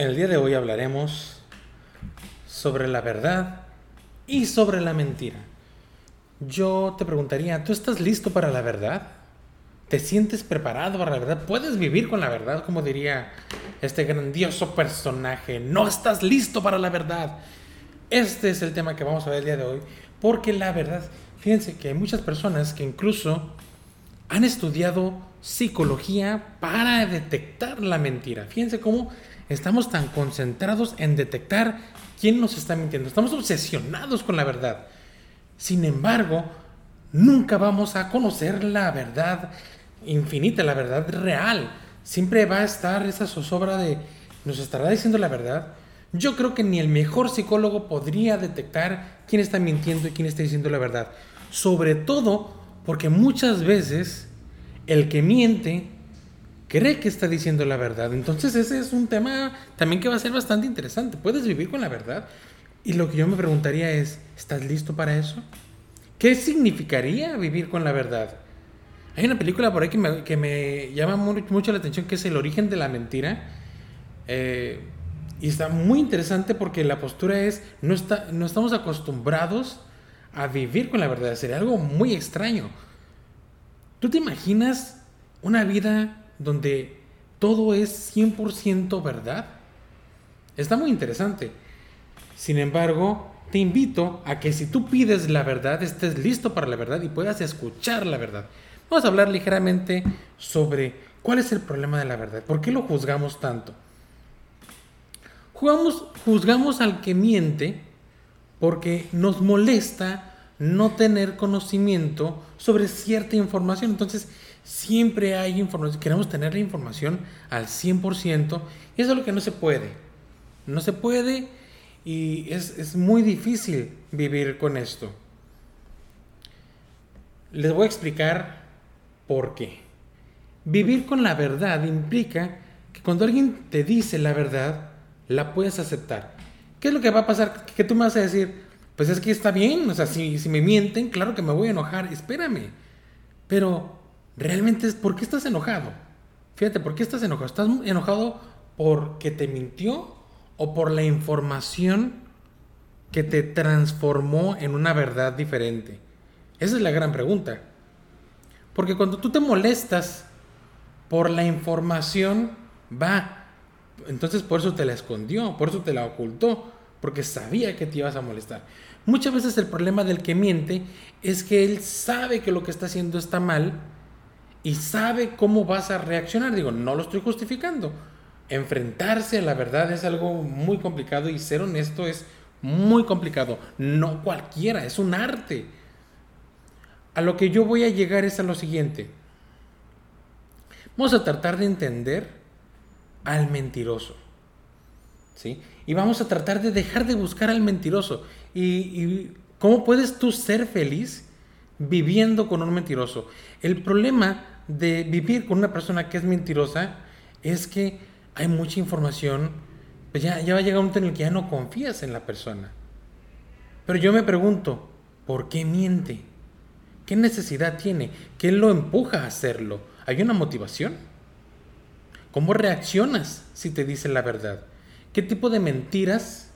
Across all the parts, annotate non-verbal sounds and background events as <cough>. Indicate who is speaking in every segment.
Speaker 1: El día de hoy hablaremos sobre la verdad y sobre la mentira. Yo te preguntaría, ¿tú estás listo para la verdad? ¿Te sientes preparado para la verdad? ¿Puedes vivir con la verdad? Como diría este grandioso personaje, no estás listo para la verdad. Este es el tema que vamos a ver el día de hoy, porque la verdad, fíjense que hay muchas personas que incluso han estudiado psicología para detectar la mentira. Fíjense cómo estamos tan concentrados en detectar quién nos está mintiendo. Estamos obsesionados con la verdad. Sin embargo, nunca vamos a conocer la verdad infinita, la verdad real. Siempre va a estar esa zozobra de, ¿nos estará diciendo la verdad? Yo creo que ni el mejor psicólogo podría detectar quién está mintiendo y quién está diciendo la verdad. Sobre todo porque muchas veces el que miente cree que está diciendo la verdad. Entonces ese es un tema también que va a ser bastante interesante. ¿Puedes vivir con la verdad? Y lo que yo me preguntaría es, ¿estás listo para eso? ¿Qué significaría vivir con la verdad? Hay una película por ahí que me, llama mucho la atención que es El origen de la mentira. Eh, y está muy interesante porque la postura es, no, está, no estamos acostumbrados a vivir con la verdad. Sería algo muy extraño. ¿Tú te imaginas una vida donde todo es 100% verdad. Está muy interesante. Sin embargo, te invito a que si tú pides la verdad, estés listo para la verdad y puedas escuchar la verdad. Vamos a hablar ligeramente sobre cuál es el problema de la verdad, por qué lo juzgamos tanto. Jugamos, juzgamos al que miente porque nos molesta no tener conocimiento sobre cierta información. Entonces, Siempre hay información, queremos tener la información al 100% y eso es lo que no se puede. No se puede y es, es muy difícil vivir con esto. Les voy a explicar por qué. Vivir con la verdad implica que cuando alguien te dice la verdad, la puedes aceptar. ¿Qué es lo que va a pasar? Que tú me vas a decir, pues es que está bien, o sea, si, si me mienten, claro que me voy a enojar, espérame. Pero realmente es por qué estás enojado. Fíjate, ¿por qué estás enojado? ¿Estás enojado porque te mintió o por la información que te transformó en una verdad diferente? Esa es la gran pregunta. Porque cuando tú te molestas por la información, va. Entonces por eso te la escondió, por eso te la ocultó, porque sabía que te ibas a molestar. Muchas veces el problema del que miente es que él sabe que lo que está haciendo está mal, y sabe cómo vas a reaccionar. Digo, no lo estoy justificando. Enfrentarse a la verdad es algo muy complicado y ser honesto es muy complicado. No cualquiera, es un arte. A lo que yo voy a llegar es a lo siguiente. Vamos a tratar de entender al mentiroso. ¿Sí? Y vamos a tratar de dejar de buscar al mentiroso. ¿Y, y cómo puedes tú ser feliz viviendo con un mentiroso? El problema de vivir con una persona que es mentirosa es que hay mucha información, pues ya, va a llegar un momento en el que ya no confías en la persona. Pero yo me pregunto, ¿por qué miente? ¿Qué necesidad tiene? ¿Qué lo empuja a hacerlo? ¿Hay una motivación? ¿Cómo reaccionas si te dice la verdad? ¿Qué tipo de mentiras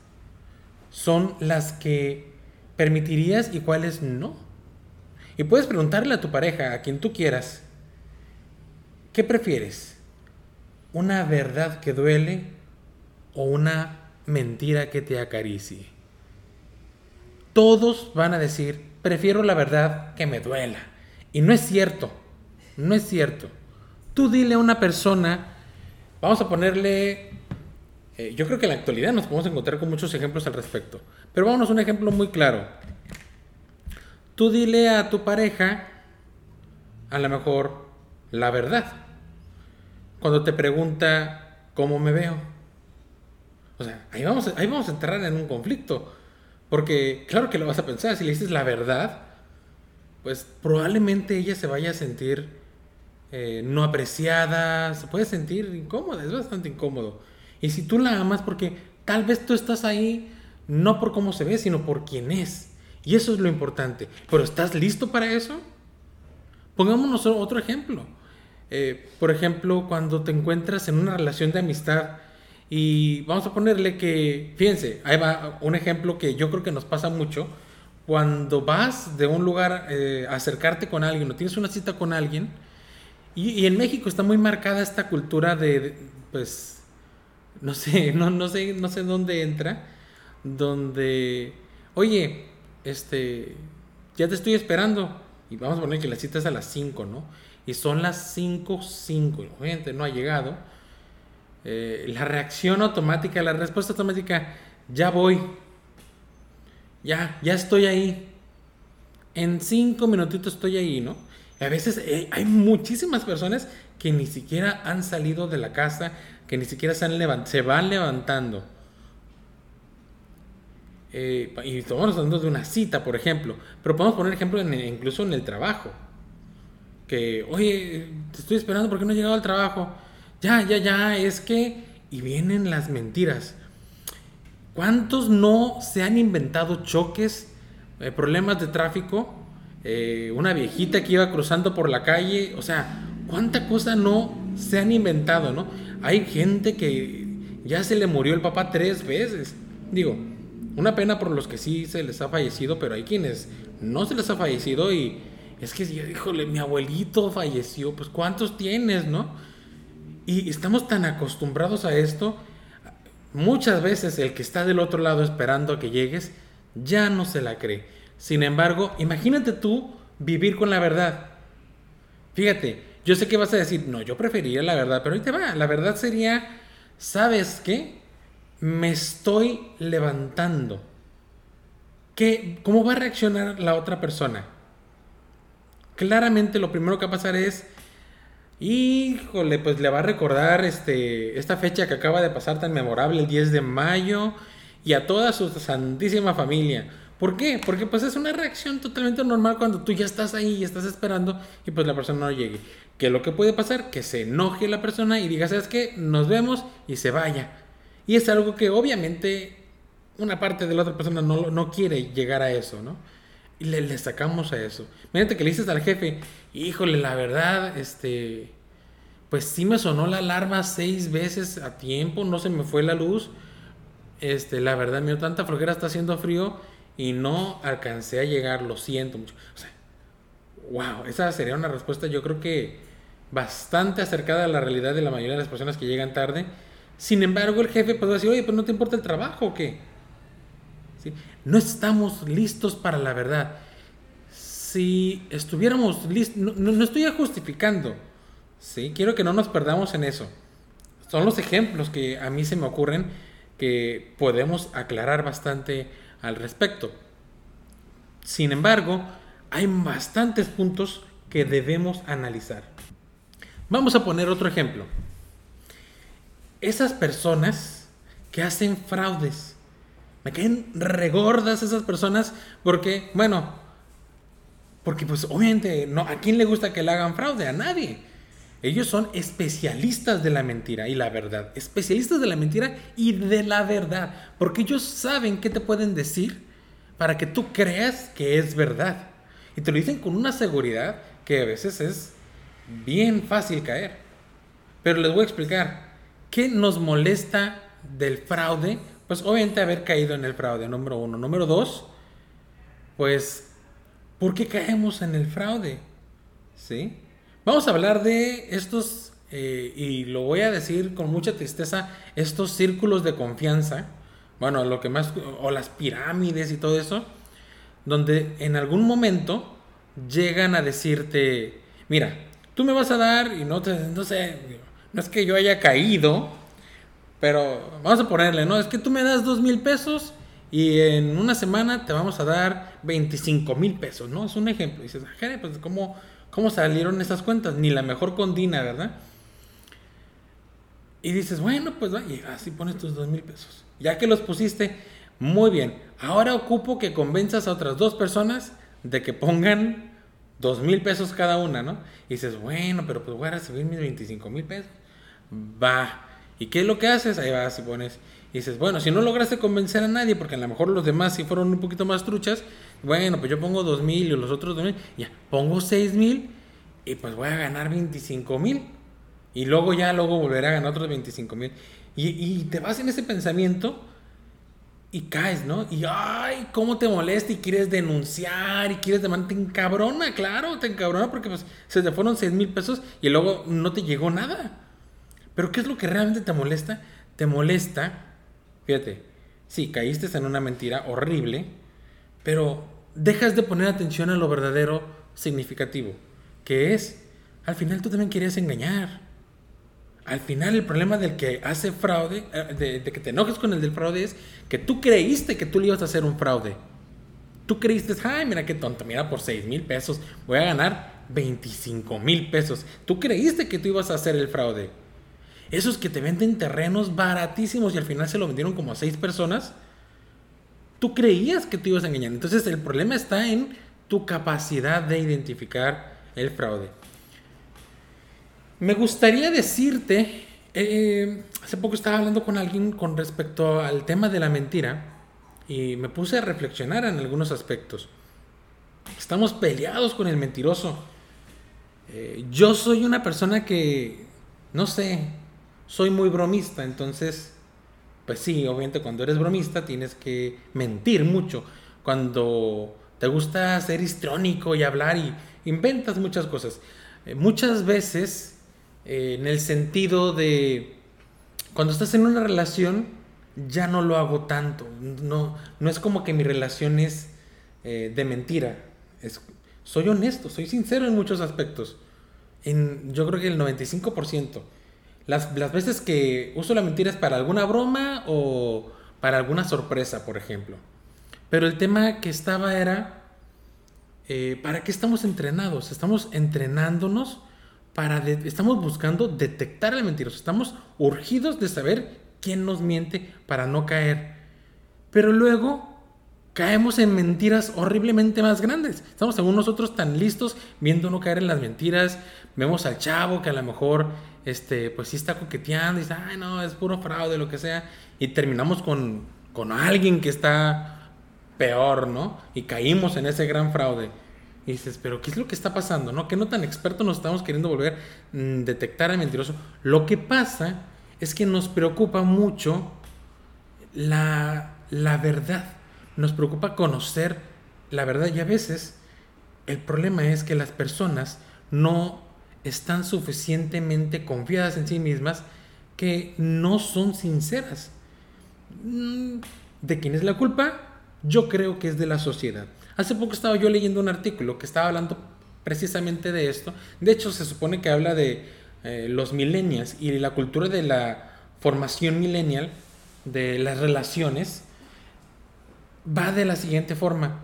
Speaker 1: son las que permitirías y cuáles no? Y puedes preguntarle a tu pareja, a quien tú quieras, ¿Qué prefieres? ¿Una verdad que duele o una mentira que te acaricie? Todos van a decir, prefiero la verdad que me duela. Y no es cierto, no es cierto. Tú dile a una persona, vamos a ponerle, eh, yo creo que en la actualidad nos podemos encontrar con muchos ejemplos al respecto, pero vámonos a un ejemplo muy claro. Tú dile a tu pareja, a lo mejor, la verdad cuando te pregunta cómo me veo. O sea, ahí vamos, ahí vamos a entrar en un conflicto. Porque claro que lo vas a pensar, si le dices la verdad, pues probablemente ella se vaya a sentir eh, no apreciada, se puede sentir incómoda, es bastante incómodo. Y si tú la amas, porque tal vez tú estás ahí no por cómo se ve, sino por quién es. Y eso es lo importante. Pero ¿estás listo para eso? Pongámonos otro ejemplo. Eh, por ejemplo, cuando te encuentras en una relación de amistad Y vamos a ponerle que, fíjense, ahí va un ejemplo que yo creo que nos pasa mucho. Cuando vas de un lugar eh, a acercarte con alguien o tienes una cita con alguien, y, en México está muy marcada esta cultura de, pues, no sé, <laughs> no, no sé, no sé dónde entra, donde, oye, este, ya te estoy esperando. Y vamos a poner que la cita es a las 5, ¿no? Y son las 5, 5, y obviamente no ha llegado. Eh, la reacción automática, la respuesta automática, ya voy. Ya, ya estoy ahí. En 5 minutitos estoy ahí, ¿no? a veces eh, hay muchísimas personas que ni siquiera han salido de la casa, que ni siquiera se, han se van levantando. Eh, y estamos hablando de una cita, por ejemplo. Pero podemos poner ejemplo incluso en el trabajo. Oye, te estoy esperando porque no he llegado al trabajo. Ya, ya, ya, es que... Y vienen las mentiras. ¿Cuántos no se han inventado choques, eh, problemas de tráfico eh, una viejita que iba cruzando por la calle, o sea, cuánta cosa no se han inventado, ¿no? Hay gente que ya se le murió el papá tres veces. Digo, una pena por los que sí se les ha fallecido, pero hay quienes no se les ha fallecido y es que, híjole, mi abuelito falleció, pues ¿cuántos tienes, no? Y estamos tan acostumbrados a esto, muchas veces el que está del otro lado esperando a que llegues, ya no se la cree. Sin embargo, imagínate tú vivir con la verdad. Fíjate, yo sé que vas a decir, no, yo preferiría la verdad, pero ahí te va. La verdad sería, ¿sabes qué? Me estoy levantando. ¿Qué, ¿Cómo va a reaccionar la otra persona? Claramente lo primero que va a pasar es, híjole, pues le va a recordar este, esta fecha que acaba de pasar tan memorable, el 10 de mayo, y a toda su santísima familia ¿Por qué? Porque pues es una reacción totalmente normal cuando tú ya estás ahí y estás esperando y pues la persona no llegue. ¿Qué es lo que puede pasar? Que se enoje la persona y diga, ¿sabes qué? Nos vemos y se vaya. Y es algo que obviamente una parte de la otra persona no, no quiere llegar a eso, ¿no? Y le, le sacamos a eso. Imagínate que le dices al jefe, híjole, la verdad, este, pues sí me sonó la alarma seis veces a tiempo, no se me fue la luz. Este, la verdad, dio tanta flojera, está haciendo frío y no alcancé a llegar, lo siento mucho. O sea, wow, esa sería una respuesta yo creo que bastante acercada a la realidad de la mayoría de las personas que llegan tarde. Sin embargo, el jefe puede decir, oye, pues no te importa el trabajo o qué. ¿Sí? No estamos listos para la verdad. Si estuviéramos listos, no, estoy justificando, ¿sí? quiero que no nos perdamos en eso. Son los ejemplos que a mí se me ocurren que podemos aclarar bastante al respecto. Sin embargo, hay bastantes puntos que debemos analizar. Vamos a poner otro ejemplo. Esas personas que hacen fraudes. Me caen regordas esas personas porque, bueno, porque pues obviamente no, ¿a quién le gusta que le hagan fraude? A nadie. Ellos son especialistas de la mentira y la verdad. Especialistas de la mentira y de la verdad. Porque ellos saben qué te pueden decir para que tú creas que es verdad. Y te lo dicen con una seguridad que a veces es bien fácil caer. Pero les voy a explicar. ¿Qué nos molesta del fraude? Pues obviamente haber caído en el fraude, número uno. Número dos, pues, ¿por qué caemos en el fraude? ¿Sí? Vamos a hablar de estos, eh, y lo voy a decir con mucha tristeza, estos círculos de confianza, bueno, lo que más, o las pirámides y todo eso, donde en algún momento llegan a decirte, mira, tú me vas a dar, y no, te, no sé, no es que yo haya caído, pero vamos a ponerle, ¿no? Es que tú me das dos mil pesos y en una semana te vamos a dar 25 mil pesos, ¿no? Es un ejemplo. Y dices, pues, ¿cómo, ¿Cómo salieron esas cuentas? Ni la mejor condina, ¿verdad? Y dices, bueno, pues va, y así pones tus dos mil pesos. Ya que los pusiste, muy bien. Ahora ocupo que convenzas a otras dos personas de que pongan dos mil pesos cada una, ¿no? Y dices, bueno, pero pues voy a recibir mis 25 mil pesos. Va. ¿Y qué es lo que haces? Ahí vas y pones. Y dices, bueno, si no lograste convencer a nadie, porque a lo mejor los demás sí fueron un poquito más truchas, bueno, pues yo pongo dos mil y los otros dos mil, ya, pongo seis mil y pues voy a ganar 25 mil. Y luego ya, luego volveré a ganar otros 25 mil. Y, y te vas en ese pensamiento y caes, ¿no? Y ay, cómo te molesta y quieres denunciar y quieres demandar, te encabrona, claro, te encabrona porque pues se te fueron 6 mil pesos y luego no te llegó nada. Pero ¿qué es lo que realmente te molesta? Te molesta, fíjate, sí, caíste en una mentira horrible, pero dejas de poner atención a lo verdadero significativo, que es, al final tú también querías engañar. Al final el problema del que hace fraude, eh, de, que te enojes con el del fraude es que tú creíste que tú le ibas a hacer un fraude. Tú creíste, ay, mira qué tonto, mira, por 6 mil pesos voy a ganar 25 mil pesos. Tú creíste que tú ibas a hacer el fraude. Esos que te venden terrenos baratísimos y al final se lo vendieron como a 6 personas, tú creías que tú ibas a engañar. Entonces el problema está en tu capacidad de identificar el fraude. Me gustaría decirte, eh, hace poco estaba hablando con alguien con respecto al tema de la mentira y me puse a reflexionar en algunos aspectos. Estamos peleados con el mentiroso. Eh, yo soy una persona que, no sé, soy muy bromista, entonces, pues sí, obviamente cuando eres bromista tienes que mentir mucho. Cuando te gusta ser histrónico y hablar y inventas muchas cosas. Eh, muchas veces eh, en el sentido de cuando estás en una relación ya no lo hago tanto. No, no es como que mi relación es eh, de mentira. Soy honesto, soy sincero en muchos aspectos. En, yo creo que el 95%. Las, las veces que uso la mentira es para alguna broma o para alguna sorpresa, por ejemplo. Pero el tema que estaba era, eh, ¿para qué estamos entrenados? Estamos entrenándonos para estamos buscando detectar al mentiroso, estamos urgidos de saber quién nos miente para no caer. Pero luego caemos en mentiras horriblemente más grandes. Estamos según nosotros tan listos viendo no caer en las mentiras. Vemos al chavo que a lo mejor este, pues sí está coqueteando y dice, ay no, es puro fraude, lo que sea. Y terminamos con, con alguien que está peor, ¿no? Y caímos en ese gran fraude. Y dices, pero ¿qué es lo que está pasando? ¿No? Que no tan expertos nos estamos queriendo volver a mm, detectar al mentiroso. Lo que pasa es que nos preocupa mucho la, la verdad. Nos preocupa conocer la verdad. Y a veces el problema es que las personas no están suficientemente confiadas en sí mismas que no son sinceras. Mm, ¿De quién es la culpa? Yo creo que es de la sociedad. Hace poco estaba yo leyendo un artículo que estaba hablando precisamente de esto. De hecho, se supone que habla de eh, los millennials y la cultura de la formación millennial, de las relaciones, va de la siguiente forma.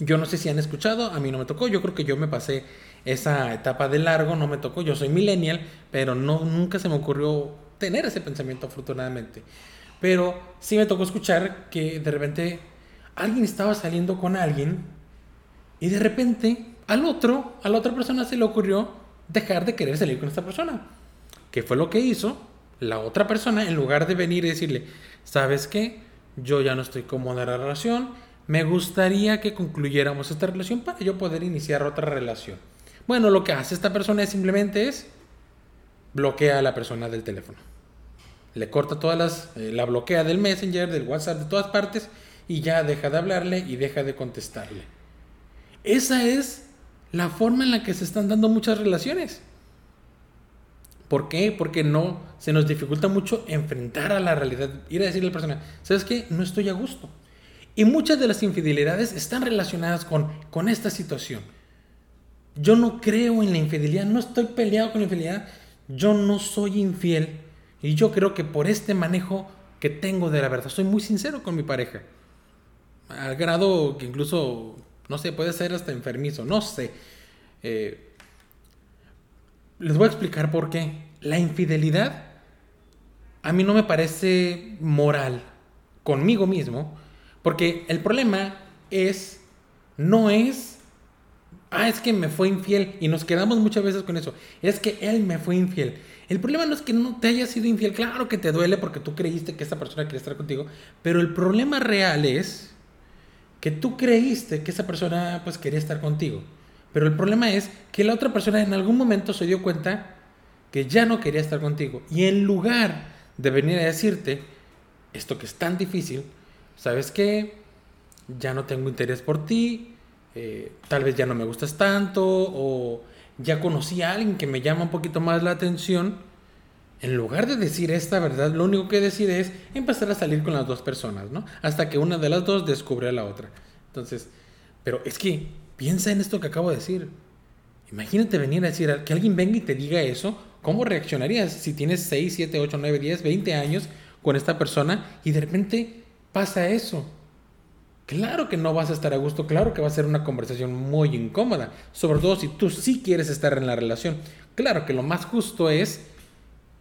Speaker 1: Yo no sé si han escuchado, a mí no me tocó, yo creo que yo me pasé esa etapa de largo, no me tocó, yo soy millennial, pero no, nunca se me ocurrió tener ese pensamiento afortunadamente. Pero sí me tocó escuchar que de repente alguien estaba saliendo con alguien y de repente al otro, a la otra persona se le ocurrió dejar de querer salir con esta persona. ¿Qué fue lo que hizo? La otra persona, en lugar de venir y decirle, ¿sabes qué? Yo ya no estoy cómoda en la relación, me gustaría que concluyéramos esta relación para yo poder iniciar otra relación. Bueno, lo que hace esta persona simplemente es bloquea a la persona del teléfono. Le corta todas las, eh, la bloquea del Messenger, del WhatsApp, de todas partes y ya deja de hablarle y deja de contestarle. Esa es la forma en la que se están dando muchas relaciones. ¿Por qué? Porque no se nos dificulta mucho enfrentar a la realidad, ir a decirle a la persona, ¿sabes qué? No estoy a gusto. Y muchas de las infidelidades están relacionadas con, con esta situación. Yo no creo en la infidelidad, no estoy peleado con la infidelidad, yo no soy infiel y yo creo que por este manejo que tengo de la verdad, soy muy sincero con mi pareja al grado que incluso, no sé, puede ser hasta enfermizo, no sé. Eh, les voy a explicar por qué. La infidelidad a mí no me parece moral conmigo mismo, porque el problema es, no es, ah, es que me fue infiel, y nos quedamos muchas veces con eso, es que él me fue infiel. El problema no es que no te haya sido infiel, claro que te duele porque tú creíste que esa persona quería estar contigo, pero el problema real es que tú creíste que esa persona pues quería estar contigo. Pero el problema es que la otra persona en algún momento se dio cuenta que ya no quería estar contigo. Y en lugar de venir a decirte esto que es tan difícil, ¿sabes qué? Ya no tengo interés por ti, eh, tal vez ya no me gustas tanto, o ya conocí a alguien que me llama un poquito más la atención. En lugar de decir esta verdad, lo único que decide es empezar a salir con las dos personas, ¿no? Hasta que una de las dos descubre a la otra. Entonces, pero es que piensa en esto que acabo de decir. Imagínate venir a decir que alguien venga y te diga eso. ¿Cómo reaccionarías si tienes 6, 7, 8, 9, 10, 20 años con esta persona y de repente pasa eso? Claro que no vas a estar a gusto, claro que va a ser una conversación muy incómoda, sobre todo si tú sí quieres estar en la relación. Claro que lo más justo es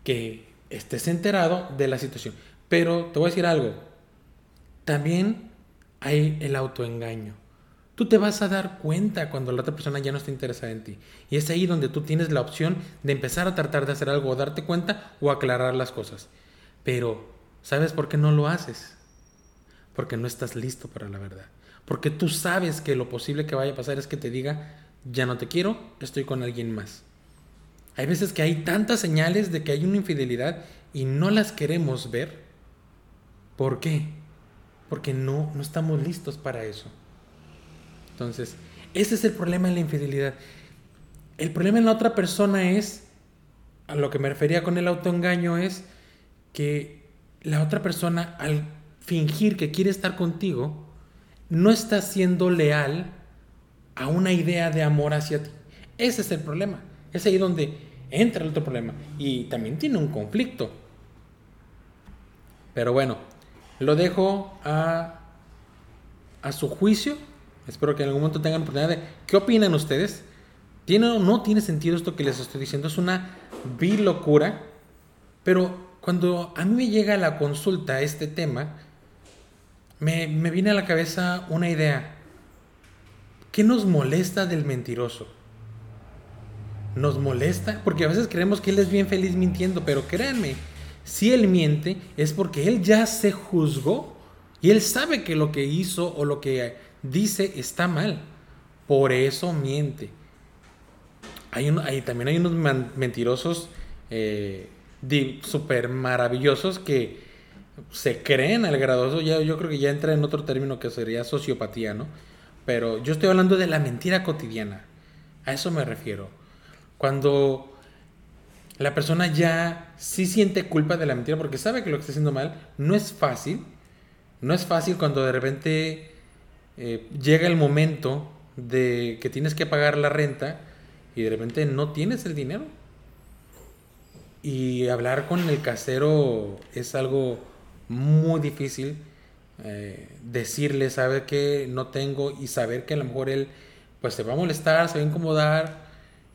Speaker 1: que estés enterado de la situación. Pero te voy a decir algo, también hay el autoengaño. Tú te vas a dar cuenta cuando la otra persona ya no está interesada en ti. Y es ahí donde tú tienes la opción de empezar a tratar de hacer algo, darte cuenta o aclarar las cosas. Pero, ¿sabes por qué no lo haces? Porque no estás listo para la verdad. Porque tú sabes que lo posible que vaya a pasar es que te diga, ya no te quiero, estoy con alguien más. Hay veces que hay tantas señales de que hay una infidelidad y no las queremos ver. ¿Por qué? Porque no, no estamos listos para eso. Entonces, ese es el problema en la infidelidad. El problema en la otra persona es, a lo que me refería con el autoengaño, es que la otra persona al fingir que quiere estar contigo, no está siendo leal a una idea de amor hacia ti. Ese es el problema. Es ahí donde entra el otro problema. Y también tiene un conflicto. Pero bueno, lo dejo a, a su juicio Espero que en algún momento tengan oportunidad de... ¿Qué opinan ustedes? ¿Tiene o no tiene sentido esto que les estoy diciendo? Es una vil locura. Pero cuando a mí me llega la consulta este tema, me, me viene a la cabeza una idea. ¿Qué nos molesta del mentiroso? ¿Nos molesta? Porque a veces creemos que él es bien feliz mintiendo, pero créanme, si él miente es porque él ya se juzgó y él sabe que lo que hizo o lo que dice está mal. Por eso miente. Hay, también hay unos mentirosos eh, súper maravillosos que se creen al gradoso. Ya, yo creo que ya entra en otro término que sería sociopatía, ¿no? Pero yo estoy hablando de la mentira cotidiana. A eso me refiero. Cuando la persona ya sí siente culpa de la mentira porque sabe que lo que está haciendo mal, no es fácil. No es fácil cuando de repente eh, llega el momento de que tienes que pagar la renta y de repente no tienes el dinero. Y hablar con el casero es algo muy difícil. Eh, decirle, sabe que no tengo y saber que a lo mejor él pues se va a molestar, se va a incomodar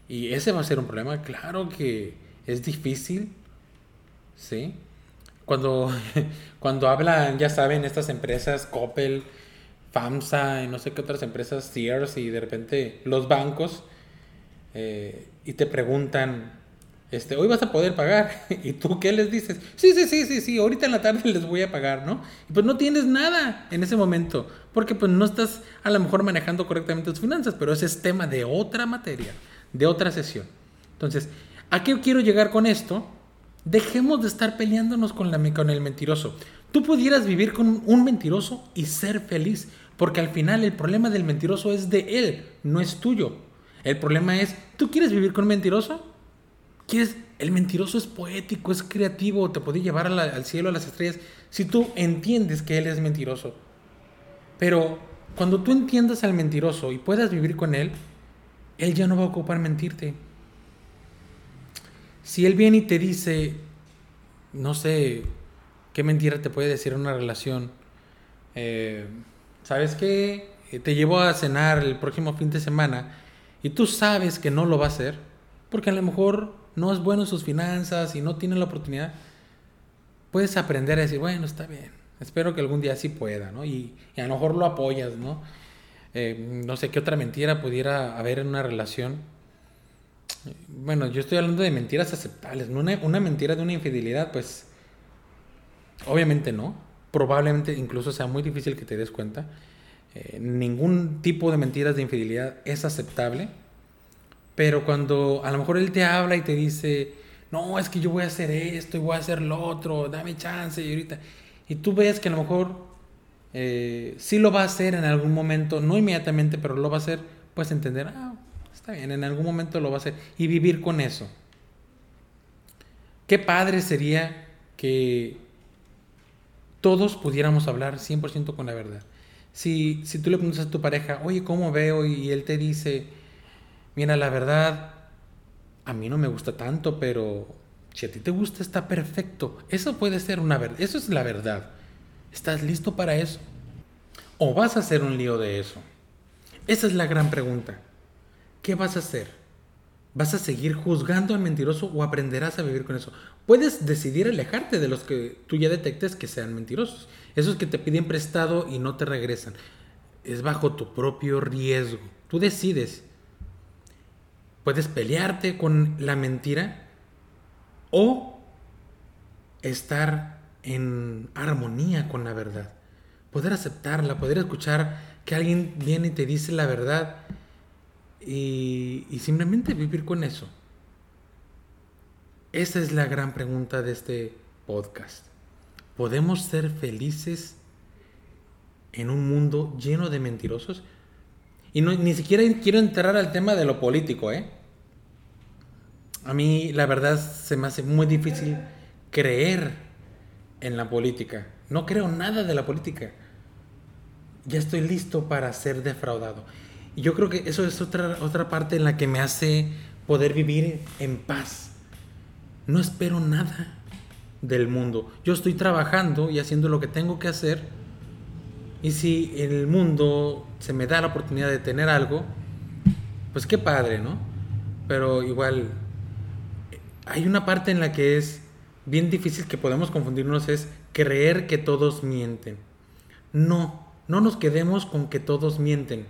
Speaker 1: y ese va a ser un problema. Claro que es difícil, ¿sí? Cuando, <laughs> cuando hablan, ya saben, estas empresas, Coppel, FAMSA y no sé qué otras empresas, Sears y de repente los bancos eh, y te preguntan, este, hoy vas a poder pagar. <laughs> ¿Y tú qué les dices? Sí, sí, sí, sí, sí, ahorita en la tarde <laughs> les voy a pagar, ¿no? Y pues no tienes nada en ese momento, porque pues no estás a lo mejor manejando correctamente tus finanzas, pero ese es tema de otra materia, de otra sesión. Entonces, ¿a qué quiero llegar con esto? Dejemos de estar peleándonos con, la, con el mentiroso. Tú pudieras vivir con un mentiroso y ser feliz, porque al final el problema del mentiroso es de él, no es tuyo. El problema es, ¿tú quieres vivir con un mentiroso? ¿Quieres? El mentiroso es poético, es creativo, te puede llevar al cielo, a las estrellas, si tú entiendes que él es mentiroso. Pero cuando tú entiendas al mentiroso y puedas vivir con él, él ya no va a ocupar mentirte. Si él viene y te dice, no sé, ¿Qué mentira te puede decir una relación? Eh, ¿Sabes qué? Eh, te llevo a cenar el próximo fin de semana y tú sabes que no lo va a hacer porque a lo mejor no es bueno en sus finanzas y no tiene la oportunidad. Puedes aprender a decir, bueno, está bien, espero que algún día sí pueda, ¿no? Y, a lo mejor lo apoyas, ¿no? Eh, no sé qué otra mentira pudiera haber en una relación. Bueno, yo estoy hablando de mentiras aceptables, no una, una mentira de una infidelidad, pues Obviamente no. Probablemente incluso sea muy difícil que te des cuenta. Eh, ningún tipo de mentiras de infidelidad es aceptable. Pero cuando a lo mejor él te habla y te dice, no, es que yo voy a hacer esto y voy a hacer lo otro, dame chance y ahorita. Y tú ves que a lo mejor eh, sí lo va a hacer en algún momento, no inmediatamente, pero lo va a hacer, puedes entender, ah, está bien, en algún momento lo va a hacer y vivir con eso. Qué padre sería que todos pudiéramos hablar 100% con la verdad. Si, si tú le preguntas a tu pareja, oye, ¿cómo veo? Y él te dice, mira, la verdad, a mí no me gusta tanto, pero si a ti te gusta, está perfecto. Eso puede ser una verdad. Eso es la verdad. ¿Estás listo para eso? ¿O vas a hacer un lío de eso? Esa es la gran pregunta. ¿Qué vas a hacer? ¿Vas a seguir juzgando al mentiroso o aprenderás a vivir con eso? Puedes decidir alejarte de los que tú ya detectes que sean mentirosos. Esos que te piden prestado y no te regresan. Es bajo tu propio riesgo. Tú decides. Puedes pelearte con la mentira o estar en armonía con la verdad. Poder aceptarla, poder escuchar que alguien viene y te dice la verdad y, simplemente vivir con eso. Esa es la gran pregunta de este podcast. ¿Podemos ser felices en un mundo lleno de mentirosos? Y ni siquiera quiero entrar al tema de lo político, ¿eh? A mí la verdad se me hace muy difícil creer en la política. No creo nada de la política. Ya estoy listo para ser defraudado. Y yo creo que eso es otra, otra parte en la que me hace poder vivir en paz. No espero nada del mundo. Yo estoy trabajando y haciendo lo que tengo que hacer. Y si el mundo se me da la oportunidad de tener algo, pues qué padre, ¿no? Pero igual, hay una parte en la que es bien difícil que podemos confundirnos, es creer que todos mienten. No, no nos quedemos con que todos mienten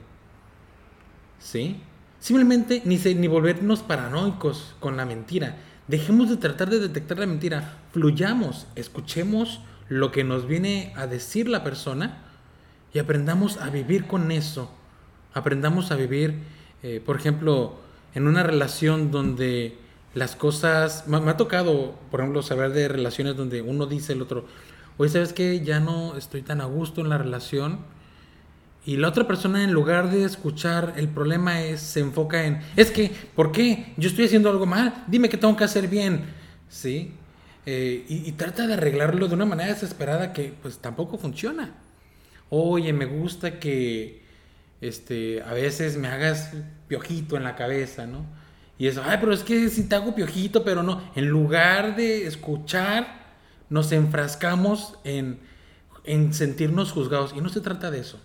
Speaker 1: ¿sí? Simplemente ni, ni volvernos paranoicos con la mentira. Dejemos de tratar de detectar la mentira. Fluyamos, escuchemos lo que nos viene a decir la persona y aprendamos a vivir con eso. Aprendamos a vivir, eh, por ejemplo, en una relación donde las cosas... Me, me, ha tocado, por ejemplo, saber de relaciones donde uno dice el otro, oye, ¿sabes qué? Ya no estoy tan a gusto en la relación y la otra persona en lugar de escuchar el problema es se enfoca en, es que, ¿por qué? Yo estoy haciendo algo mal, dime qué tengo que hacer bien, ¿sí? Eh, y, trata de arreglarlo de una manera desesperada que pues tampoco funciona. Oye, me gusta que este, a veces me hagas piojito en la cabeza, ¿no? Y eso, ay, pero es que si te hago piojito, pero no. En lugar de escuchar, nos enfrascamos en, en sentirnos juzgados. Y no se trata de eso.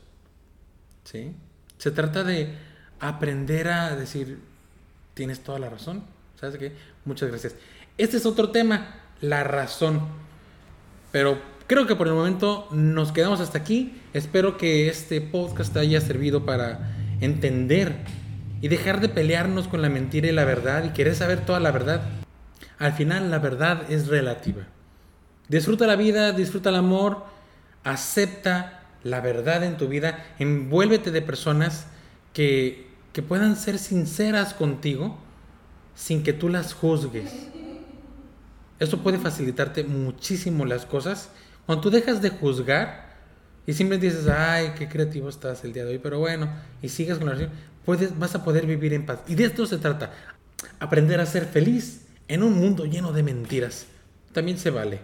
Speaker 1: ¿sí? Se trata de aprender a decir, tienes toda la razón, ¿sabes qué? Muchas gracias. Este es otro tema, la razón. Pero creo que por el momento nos quedamos hasta aquí. Espero que este podcast haya servido para entender y dejar de pelearnos con la mentira y la verdad y querer saber toda la verdad. Al final la verdad es relativa. Disfruta la vida, disfruta el amor, acepta la verdad en tu vida, envuélvete de personas que, que puedan ser sinceras contigo sin que tú las juzgues. Eso puede facilitarte muchísimo las cosas. Cuando tú dejas de juzgar y simplemente dices, ay, qué creativo estás el día de hoy, pero bueno, y sigues con la relación, puedes, vas a poder vivir en paz. Y de esto se trata, aprender a ser feliz en un mundo lleno de mentiras. También se vale.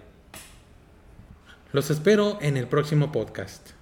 Speaker 1: Los espero en el próximo podcast.